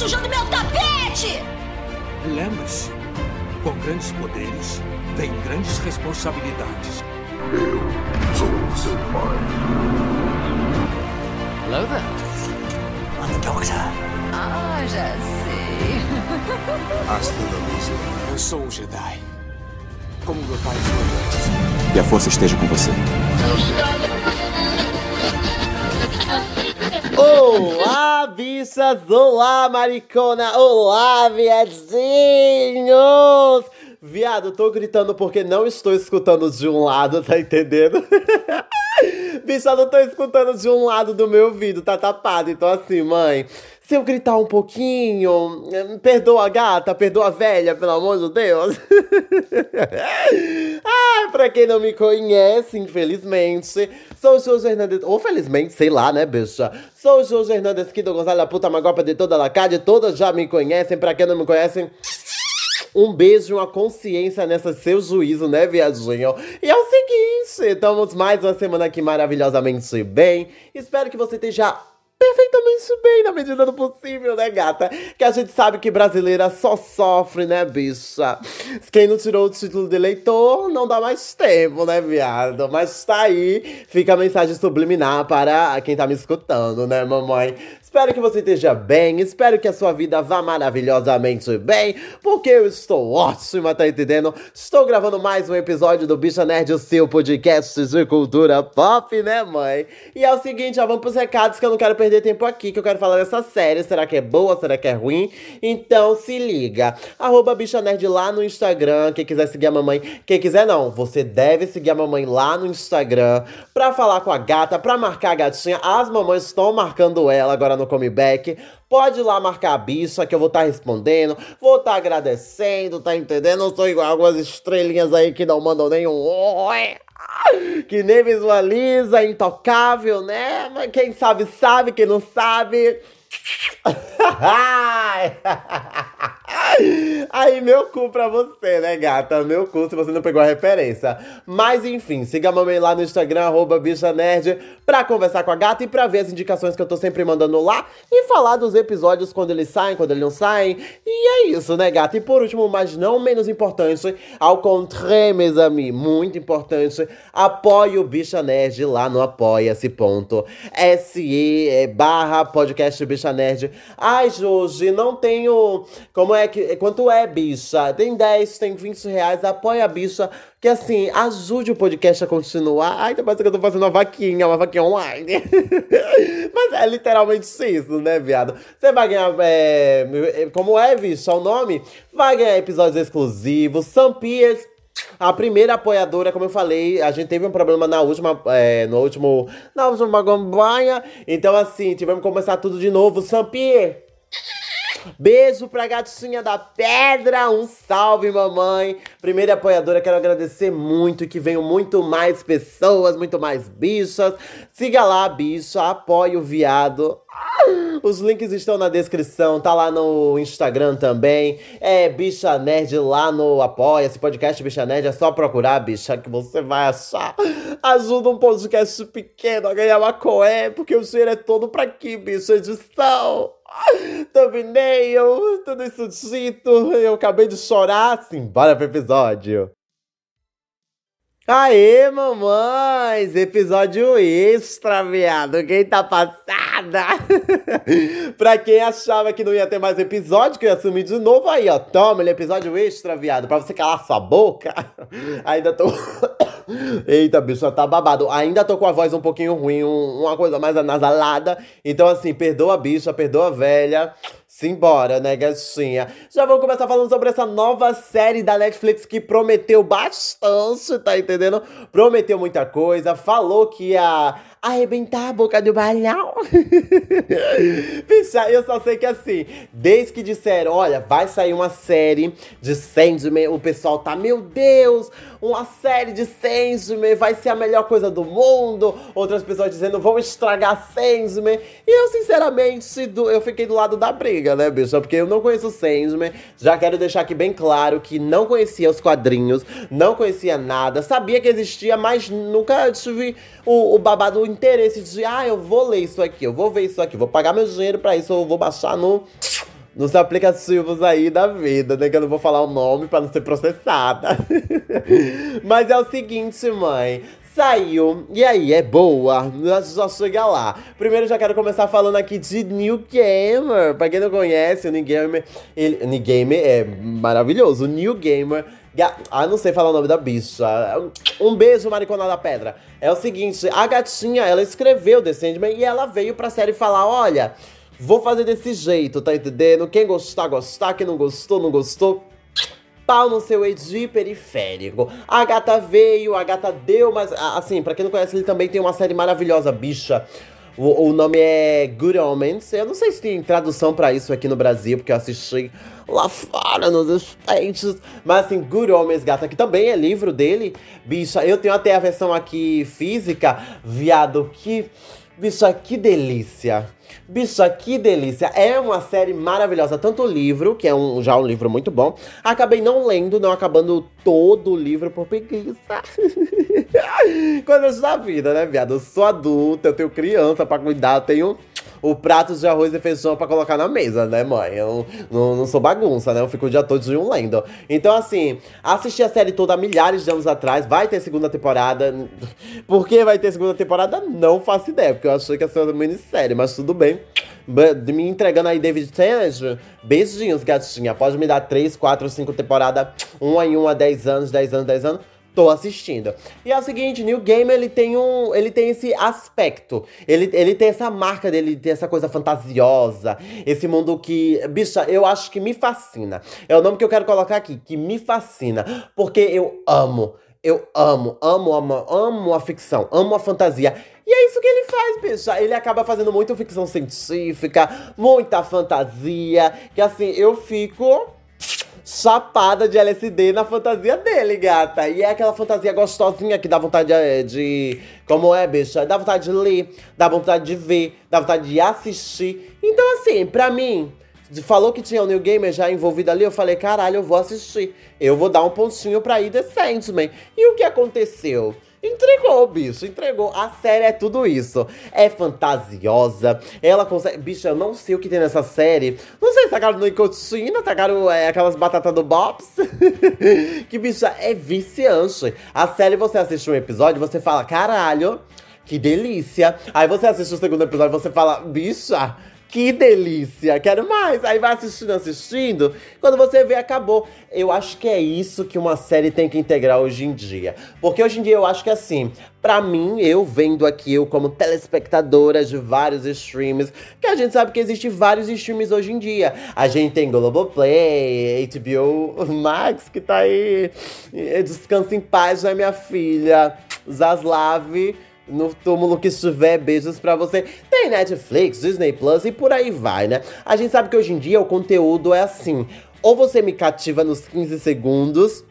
sujando meu tapete! Lembre-se, com grandes poderes, vem grandes responsabilidades. Eu sou seu pai. Hello there. I'm the doctor. Ah, já sei. Hasta la vista. Eu sou um Jedi. Como meu pai foi antes. Que a força esteja com você. Olá, bichas! Olá, maricona! Olá, viadinhos! Viado, tô gritando porque não estou escutando de um lado, tá entendendo? Bicha, não tô escutando de um lado do meu ouvido, tá tapado. Então, assim, mãe, se eu gritar um pouquinho, perdoa a gata, perdoa a velha, pelo amor de Deus. ah, pra quem não me conhece, infelizmente, sou o Jorge Hernandes. Ou felizmente, sei lá, né, bicha? Sou o Jorge Hernandes Kido Gonzalez, puta magopa de toda a Cádia. Todas já me conhecem, pra quem não me conhece. Um beijo, uma consciência nessa seu juízo, né, viadinho? E é o seguinte, estamos mais uma semana aqui maravilhosamente bem. Espero que você esteja perfeitamente bem na medida do possível, né, gata? Que a gente sabe que brasileira só sofre, né, bicha? Quem não tirou o título de eleitor não dá mais tempo, né, viado? Mas tá aí, fica a mensagem subliminar para quem tá me escutando, né, mamãe? Espero que você esteja bem, espero que a sua vida vá maravilhosamente bem, porque eu estou ótima, tá entendendo? Estou gravando mais um episódio do Bicha Nerd, o seu podcast de cultura pop, né, mãe? E é o seguinte, ó, vamos pros recados que eu não quero perder tempo aqui, que eu quero falar dessa série. Será que é boa? Será que é ruim? Então se liga. Arroba Bicha Nerd lá no Instagram. Quem quiser seguir a mamãe. Quem quiser não, você deve seguir a mamãe lá no Instagram pra falar com a gata, pra marcar a gatinha. As mamães estão marcando ela agora no comeback. Pode ir lá marcar a bicha que eu vou estar tá respondendo, vou estar tá agradecendo, tá entendendo? Eu sou igual algumas estrelinhas aí que não mandam nenhum oi. Que nem visualiza, intocável, né? Mas quem sabe, sabe, quem não sabe. Aí, meu cu pra você, né, gata? Meu cu se você não pegou a referência. Mas enfim, siga a mamãe lá no Instagram, arroba bicha nerd, pra conversar com a gata e pra ver as indicações que eu tô sempre mandando lá e falar dos episódios quando eles saem, quando eles não saem. E é isso, né, gata? E por último, mas não menos importante, ao contrário, meus amigos, muito importante, apoie o Bicha Nerd lá no apoia-se.se é, barra podcast Bicha Nerd. Ai, Jorge, não tenho. Como é que. Quanto é, bicha? Tem 10, tem 20 reais. Apoia a bicha. Que assim, ajude o podcast a continuar. Ai, tá parecendo que eu tô fazendo uma vaquinha, uma vaquinha online. Mas é literalmente isso, né, viado? Você vai ganhar. É, como é, bicha, o nome? Vai ganhar episódios exclusivos. Sampiers a primeira apoiadora, como eu falei, a gente teve um problema na última, é, no último, na última campanha. Então, assim, tivemos que começar tudo de novo. Sampier, Beijo pra gatinha da pedra, um salve, mamãe. Primeira apoiadora, quero agradecer muito que venham muito mais pessoas, muito mais bichas. Siga lá, bicha, apoie o viado. Os links estão na descrição, tá lá no Instagram também. É Bicha Nerd lá no Apoia. Esse podcast Bicha Nerd é só procurar, bicha, que você vai achar. Ajuda um podcast pequeno a ganhar uma coé, porque o dinheiro é todo pra aqui, bicho. Edição. Thumbnail, tudo isso dito. Eu acabei de chorar. Simbora pro episódio. Aê, mamães! Episódio extra, viado! Quem tá passada? pra quem achava que não ia ter mais episódio, que eu ia sumir de novo, aí, ó. Toma, é episódio extra, viado. Pra você calar sua boca. Ainda tô. Eita, bicho, tá babado. Ainda tô com a voz um pouquinho ruim, um, uma coisa mais anasalada. Então, assim, perdoa a bicha, perdoa a velha. Simbora, né, gatinha? Já vamos começar falando sobre essa nova série da Netflix que prometeu bastante, tá entendendo? Prometeu muita coisa, falou que ia arrebentar a boca do balão. Bicha, eu só sei que assim, desde que disseram, olha, vai sair uma série de Sandman, o pessoal tá, meu Deus, uma série de Sandman vai ser a melhor coisa do mundo. Outras pessoas dizendo, vão estragar Sandman. E eu, sinceramente, eu fiquei do lado da briga, né, bicha? Porque eu não conheço Sandman. Já quero deixar aqui bem claro que não conhecia os quadrinhos, não conhecia nada, sabia que existia, mas nunca tive o, o babado interesse de, ah, eu vou ler isso aqui, eu vou ver isso aqui, vou pagar meu dinheiro pra isso, eu vou baixar no nos aplicativos aí da vida, né? Que eu não vou falar o nome pra não ser processada. Mas é o seguinte, mãe. Saiu, e aí, é boa? Já chega lá. Primeiro, já quero começar falando aqui de New Gamer. Pra quem não conhece, o New Gamer, ele, New Gamer é maravilhoso. O New Gamer ah, não sei falar o nome da bicha. Um beijo, Maricona da Pedra. É o seguinte, a gatinha, ela escreveu The Sandman e ela veio pra série falar, olha, vou fazer desse jeito, tá entendendo? Quem gostar, gostar. Quem não gostou, não gostou pau no seu edi periférico. A gata veio, a gata deu, mas assim, para quem não conhece, ele também tem uma série maravilhosa, bicha. O, o nome é Good Omens. Eu não sei se tem tradução para isso aqui no Brasil, porque eu assisti lá fora nos States. Mas assim, Good Omens, gata, que também é livro dele. Bicha, eu tenho até a versão aqui física, viado, que. Bicha, que delícia. Bicha, que delícia! É uma série maravilhosa. Tanto o livro, que é um, já um livro muito bom. Acabei não lendo, não acabando todo o livro por preguiça. Coisas da vida, né, viado? Eu sou adulta, eu tenho criança pra cuidar, eu tenho o prato de arroz e feijão para colocar na mesa, né, mãe? Eu não, não, sou bagunça, né? Eu fico o dia todo um lendo. Então, assim, assisti a série toda há milhares de anos atrás. Vai ter segunda temporada. Por que vai ter segunda temporada? Não faço ideia, porque eu achei que ia ser uma minissérie, mas tudo bem. Me entregando aí David Tennant. Beijinhos, gatinha. Pode me dar 3, 4, 5 temporadas, um em um a 10 anos, 10 anos, 10 anos tô assistindo. E é o seguinte, New Game ele tem um, ele tem esse aspecto. Ele, ele tem essa marca dele, tem essa coisa fantasiosa, esse mundo que, bicha, eu acho que me fascina. É o nome que eu quero colocar aqui, que me fascina, porque eu amo eu amo, amo, amo, amo a ficção, amo a fantasia. E é isso que ele faz, bicha. Ele acaba fazendo muita ficção científica, muita fantasia, que assim, eu fico chapada de LSD na fantasia dele, gata. E é aquela fantasia gostosinha que dá vontade de, eh, de. Como é, bicha? Dá vontade de ler, dá vontade de ver, dá vontade de assistir. Então, assim, pra mim, falou que tinha o New Gamer já envolvido ali, eu falei, caralho, eu vou assistir. Eu vou dar um pontinho pra ir The Sandman. E o que aconteceu? Entregou, bicho, entregou. A série é tudo isso. É fantasiosa. Ela consegue. Bicho, eu não sei o que tem nessa série. Não sei se tacaram no nicotina, tacaram é, aquelas batatas do Bops. que, bicho, é viciante. A série, você assiste um episódio, você fala, caralho, que delícia. Aí você assiste o segundo episódio, você fala, bicha que delícia, quero mais. Aí vai assistindo, assistindo. Quando você vê, acabou. Eu acho que é isso que uma série tem que integrar hoje em dia. Porque hoje em dia eu acho que assim, para mim, eu vendo aqui, eu como telespectadora de vários streams, que a gente sabe que existem vários streams hoje em dia. A gente tem Globoplay, HBO Max, que tá aí. Descansa em paz, né, minha filha? Zaslav no túmulo que estiver, beijos pra você. Tem Netflix, Disney Plus e por aí vai, né? A gente sabe que hoje em dia o conteúdo é assim: ou você me cativa nos 15 segundos,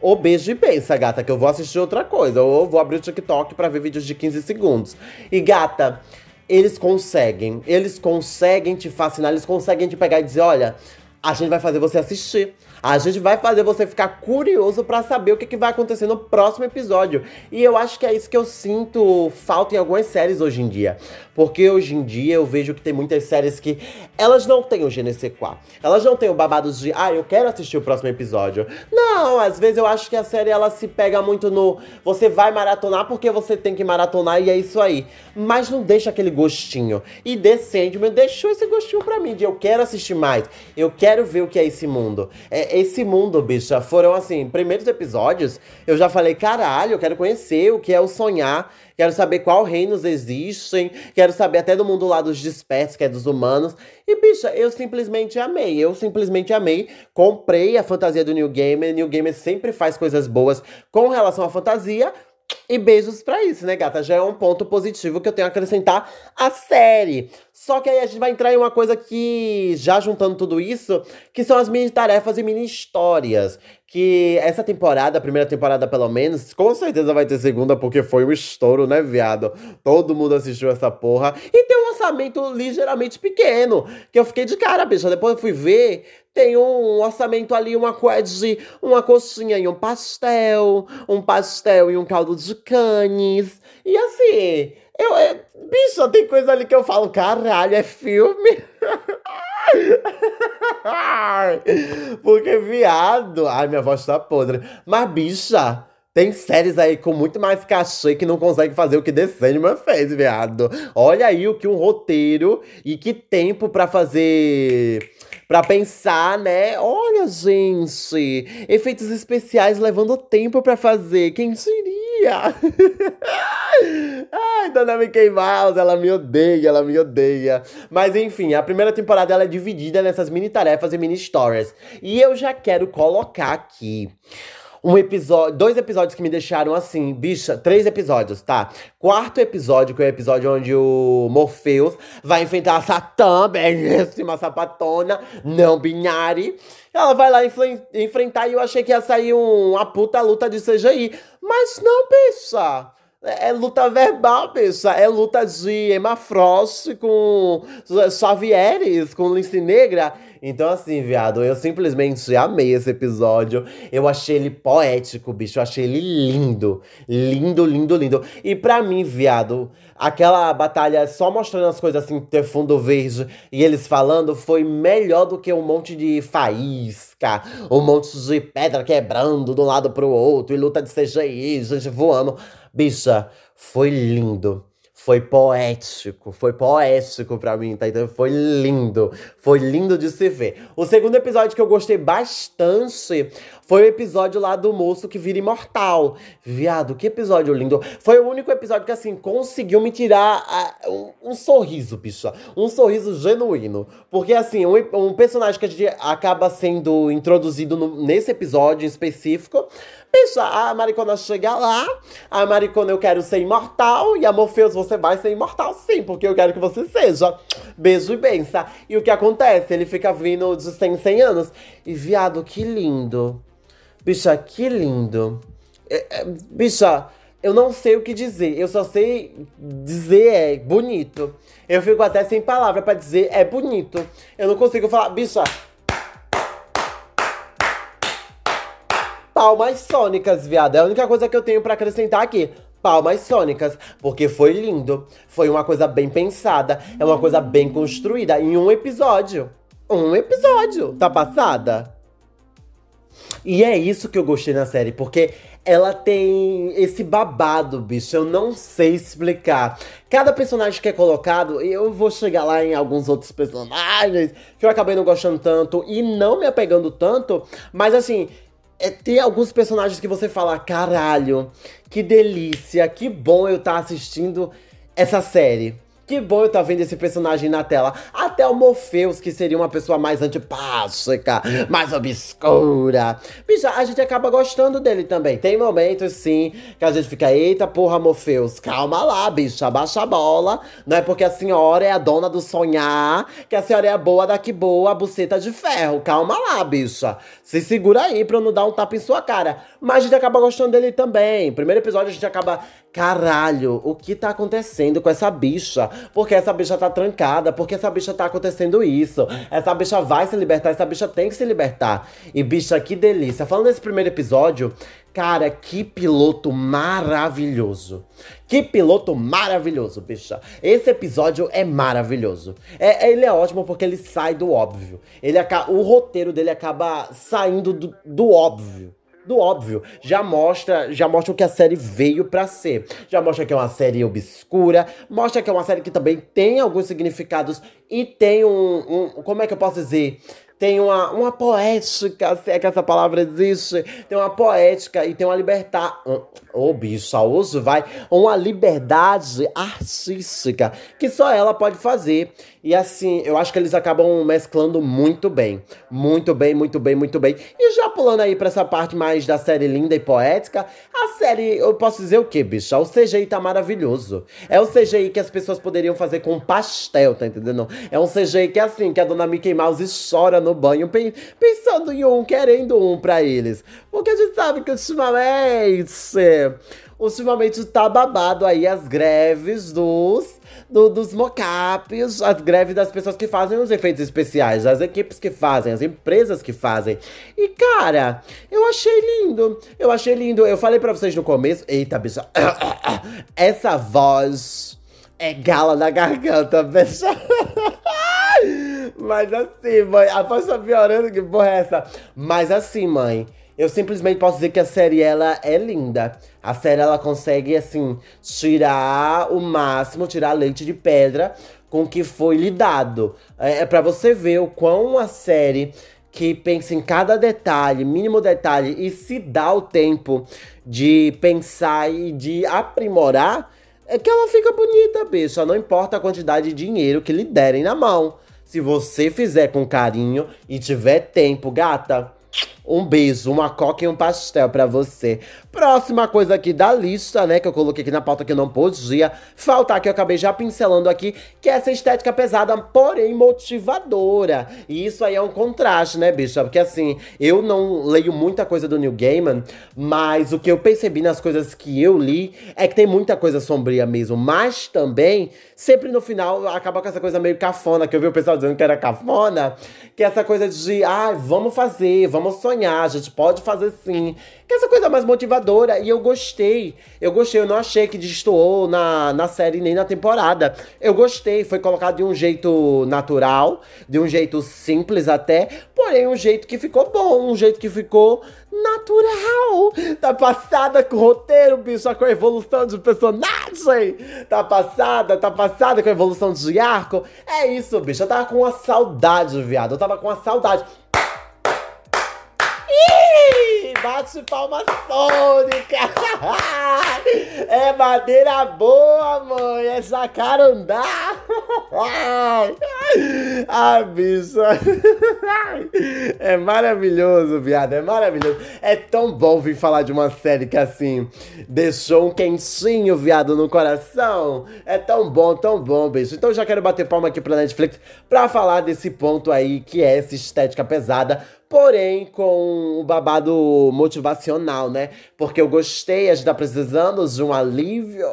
ou beijo e pensa, gata, que eu vou assistir outra coisa. Ou vou abrir o TikTok pra ver vídeos de 15 segundos. E gata, eles conseguem. Eles conseguem te fascinar, eles conseguem te pegar e dizer: olha, a gente vai fazer você assistir. A gente vai fazer você ficar curioso para saber o que, que vai acontecer no próximo episódio. E eu acho que é isso que eu sinto falta em algumas séries hoje em dia. Porque hoje em dia eu vejo que tem muitas séries que elas não têm o GNC4. Elas não têm o babado de, ah, eu quero assistir o próximo episódio. Não, às vezes eu acho que a série ela se pega muito no você vai maratonar porque você tem que maratonar e é isso aí. Mas não deixa aquele gostinho. E The Sandman deixou esse gostinho pra mim de eu quero assistir mais. Eu quero ver o que é esse mundo. É, esse mundo, bicha, foram assim, primeiros episódios, eu já falei, caralho, eu quero conhecer o que é o sonhar quero saber qual reinos existem, quero saber até do mundo lá dos dispersos, que é dos humanos. E, bicha, eu simplesmente amei, eu simplesmente amei. Comprei a fantasia do New Gamer, New Gamer sempre faz coisas boas com relação à fantasia. E beijos pra isso, né, gata? Já é um ponto positivo que eu tenho a acrescentar à série. Só que aí a gente vai entrar em uma coisa que, já juntando tudo isso, que são as mini tarefas e mini histórias que essa temporada, a primeira temporada pelo menos, com certeza vai ter segunda, porque foi um estouro, né, viado? Todo mundo assistiu essa porra. E tem um orçamento ligeiramente pequeno, que eu fiquei de cara, bicha. Depois eu fui ver, tem um orçamento ali, uma coisa uma coxinha e um pastel, um pastel e um caldo de canes. E assim, eu, é, tem coisa ali que eu falo, caralho, é filme. Porque, viado. Ai, minha voz tá podre. Mas, bicha. Tem séries aí com muito mais cachê que não consegue fazer o que The Sandman fez, viado. Olha aí o que um roteiro e que tempo para fazer. Pra pensar, né? Olha, gente. Efeitos especiais levando tempo para fazer. Quem diria? Ai, Dona Mickey Mouse, ela me odeia, ela me odeia. Mas enfim, a primeira temporada ela é dividida nessas mini tarefas e mini stories. E eu já quero colocar aqui um episódio, dois episódios que me deixaram assim, bicha, três episódios, tá? Quarto episódio, que é o episódio onde o Morpheus vai enfrentar a Satã, belíssima sapatona, não binária. Ela vai lá enfrentar e eu achei que ia sair um, uma puta luta de CGI. Mas não, bicha. É, é luta verbal, bicha. É luta de Emma Frost com Xavieres, com Lince Negra. Então, assim, viado, eu simplesmente amei esse episódio. Eu achei ele poético, bicho. Eu achei ele lindo. Lindo, lindo, lindo. E pra mim, viado, aquela batalha só mostrando as coisas assim, ter fundo verde e eles falando, foi melhor do que um monte de faísca, um monte de pedra quebrando de um lado pro outro, e luta de CGI, gente voando. Bicha, foi lindo. Foi poético, foi poético pra mim, tá? Então foi lindo, foi lindo de se ver. O segundo episódio que eu gostei bastante foi o episódio lá do moço que vira imortal. Viado, que episódio lindo. Foi o único episódio que, assim, conseguiu me tirar uh, um, um, sorriso, bicha. Um sorriso genuíno. Porque, assim, um, um personagem que a gente acaba sendo introduzido no, nesse episódio em específico Bicha, a Maricona chega lá, a Maricona eu quero ser imortal, e a Morpheus você vai ser imortal sim, porque eu quero que você seja. Beijo e benção. E o que acontece? Ele fica vindo de 100 100 anos. E viado, que lindo. Bicha, que lindo. É, é, bicha, eu não sei o que dizer. Eu só sei dizer é bonito. Eu fico até sem palavra para dizer é bonito. Eu não consigo falar, bicha, palmas sônicas, viado. É a única coisa que eu tenho para acrescentar aqui. Palmas sônicas, porque foi lindo. Foi uma coisa bem pensada, é uma coisa bem construída em um episódio. Um episódio, tá passada? E é isso que eu gostei na série, porque ela tem esse babado, bicho. Eu não sei explicar. Cada personagem que é colocado, eu vou chegar lá em alguns outros personagens que eu acabei não gostando tanto e não me apegando tanto, mas assim, é ter alguns personagens que você fala, caralho, que delícia, que bom eu estar tá assistindo essa série. Que bom eu estar tá vendo esse personagem na tela. Até o Morpheus, que seria uma pessoa mais antipática, mais obscura. Bicha, a gente acaba gostando dele também. Tem momentos, sim, que a gente fica, eita porra, Morpheus, calma lá, bicha, baixa a bola. Não é porque a senhora é a dona do sonhar, que a senhora é a boa da que boa, a buceta de ferro. Calma lá, bicha. Se segura aí pra eu não dar um tapa em sua cara. Mas a gente acaba gostando dele também. Primeiro episódio a gente acaba Caralho, o que tá acontecendo com essa bicha? Porque essa bicha tá trancada, porque essa bicha tá acontecendo isso. Essa bicha vai se libertar, essa bicha tem que se libertar. E bicha, que delícia. Falando desse primeiro episódio, cara, que piloto maravilhoso. Que piloto maravilhoso, bicha. Esse episódio é maravilhoso. É, ele é ótimo porque ele sai do óbvio. Ele, o roteiro dele acaba saindo do, do óbvio do óbvio. Já mostra, já mostra o que a série veio para ser. Já mostra que é uma série obscura, mostra que é uma série que também tem alguns significados e tem um, um como é que eu posso dizer? Tem uma, uma poética, se é que essa palavra existe, tem uma poética e tem uma liberdade. Ô, oh, bicho, vai. Uma liberdade artística que só ela pode fazer. E assim, eu acho que eles acabam mesclando muito bem. Muito bem, muito bem, muito bem. E já pulando aí pra essa parte mais da série linda e poética, a série, eu posso dizer o que, bicho? O CGI tá maravilhoso. É o CGI que as pessoas poderiam fazer com pastel, tá entendendo? É um CGI que é assim, que a dona Mickey Mouse chora no banho pensando em um, querendo um para eles. Porque a gente sabe que ultimamente, ultimamente tá babado aí as greves dos do, dos mockups, as greves das pessoas que fazem os efeitos especiais, as equipes que fazem, as empresas que fazem. E cara, eu achei lindo. Eu achei lindo. Eu falei para vocês no começo, eita, bicha, essa voz é gala na garganta, bicha. Mas assim, mãe, a voz tá piorando, que porra é essa? Mas assim, mãe, eu simplesmente posso dizer que a série, ela é linda. A série, ela consegue, assim, tirar o máximo, tirar leite de pedra com que foi lhe dado. É, é para você ver o quão a série que pensa em cada detalhe, mínimo detalhe, e se dá o tempo de pensar e de aprimorar, é que ela fica bonita, bicho. Não importa a quantidade de dinheiro que lhe derem na mão. Se você fizer com carinho e tiver tempo, gata, um beijo, uma coca e um pastel para você. Próxima coisa aqui da lista, né, que eu coloquei aqui na pauta que eu não podia faltar, que eu acabei já pincelando aqui, que é essa estética pesada, porém motivadora. E isso aí é um contraste, né, bicha? Porque assim, eu não leio muita coisa do Neil Gaiman, mas o que eu percebi nas coisas que eu li é que tem muita coisa sombria mesmo. Mas também, sempre no final, acaba com essa coisa meio cafona, que eu vi o pessoal dizendo que era cafona, que é essa coisa de, ah, vamos fazer, vamos sonhar, a gente pode fazer sim. Que é essa coisa mais motivadora. E eu gostei. Eu gostei. Eu não achei que destoou na, na série nem na temporada. Eu gostei. Foi colocado de um jeito natural, de um jeito simples até. Porém, um jeito que ficou bom. Um jeito que ficou natural. Tá passada com o roteiro, bicho, com a evolução de personagem. Tá passada, tá passada com a evolução de arco. É isso, bicho. Eu tava com uma saudade, viado. Eu tava com uma saudade. Bate palma sônica. É madeira boa, mãe. É jacarandá. Ai, bicho. É maravilhoso, viado. É maravilhoso. É tão bom vir falar de uma série que, assim, deixou um quentinho, viado, no coração. É tão bom, tão bom, bicho. Então, já quero bater palma aqui pra Netflix pra falar desse ponto aí, que é essa estética pesada porém com o babado motivacional, né? Porque eu gostei, a gente tá precisando de um alívio,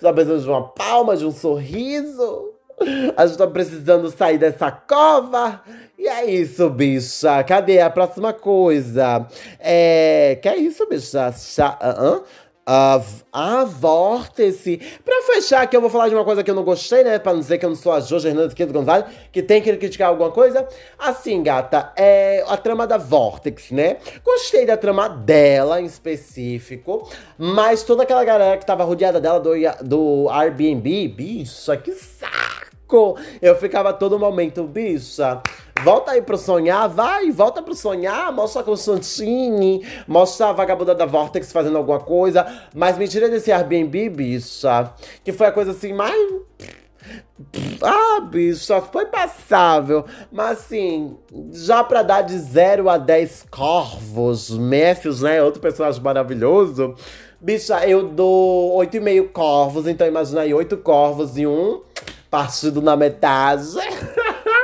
tá precisando de uma palma, de um sorriso. A gente tá precisando sair dessa cova. E é isso, bicha. Cadê a próxima coisa? É. Que é isso, bicha? Chá... Uh -uh a, a vórtice. Pra fechar aqui, eu vou falar de uma coisa que eu não gostei, né? Pra não dizer que eu não sou a Jojo Hernandes Quinto Gonzalez, que tem que criticar alguma coisa. Assim, gata, é a trama da Vortex, né? Gostei da trama dela em específico, mas toda aquela galera que tava rodeada dela do, do Airbnb, bicha, que saco! Eu ficava todo momento, bicha. Volta aí pro sonhar, vai, volta pro sonhar, mostra a Constantine, mostra a vagabunda da Vortex fazendo alguma coisa, mas me tira desse Airbnb, bicha, que foi a coisa assim mais. Ah, bicha, foi passável. Mas assim, já pra dar de 0 a 10 corvos, Matthews, né? Outro personagem maravilhoso. Bicha, eu dou 8,5 corvos, então imagina aí 8 corvos e um partido na metade.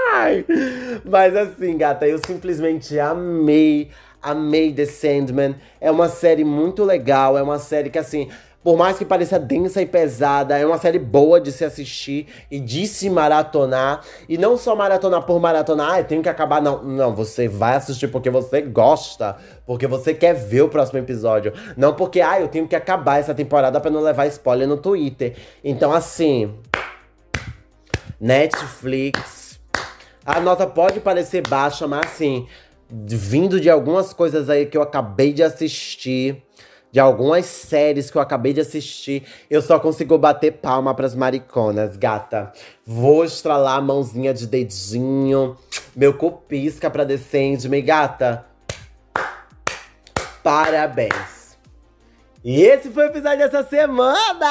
Mas assim, gata, eu simplesmente amei, amei The Sandman. É uma série muito legal, é uma série que assim. Por mais que pareça densa e pesada, é uma série boa de se assistir e de se maratonar. E não só maratonar por maratonar, ah, tenho que acabar. Não, não, você vai assistir porque você gosta, porque você quer ver o próximo episódio. Não porque, ah, eu tenho que acabar essa temporada para não levar spoiler no Twitter. Então, assim. Netflix a nota pode parecer baixa, mas assim, vindo de algumas coisas aí que eu acabei de assistir, de algumas séries que eu acabei de assistir, eu só consigo bater palma pras mariconas, gata. Vou estralar a mãozinha de dedinho, meu cu pisca pra Descende-me, gata. Parabéns. E esse foi o episódio dessa semana!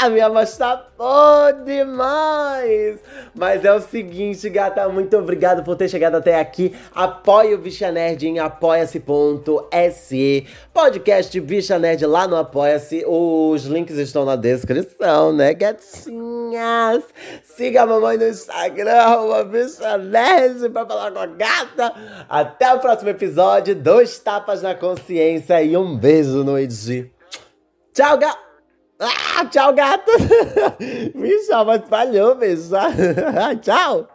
A minha voz tá boa demais! Mas é o seguinte, gata, muito obrigado por ter chegado até aqui. Apoie o Bicha Nerd em apoia-se.se. Podcast Bicha Nerd lá no Apoia-se. Os links estão na descrição, né, gatinhas? Siga a mamãe no Instagram, Bicha Nerd, pra falar com a gata. Até o próximo episódio. Dois tapas na consciência e um beijo no Edi. Tchau, gata! Ah, tchau, gato. Me chama, falhou, bicho. tchau.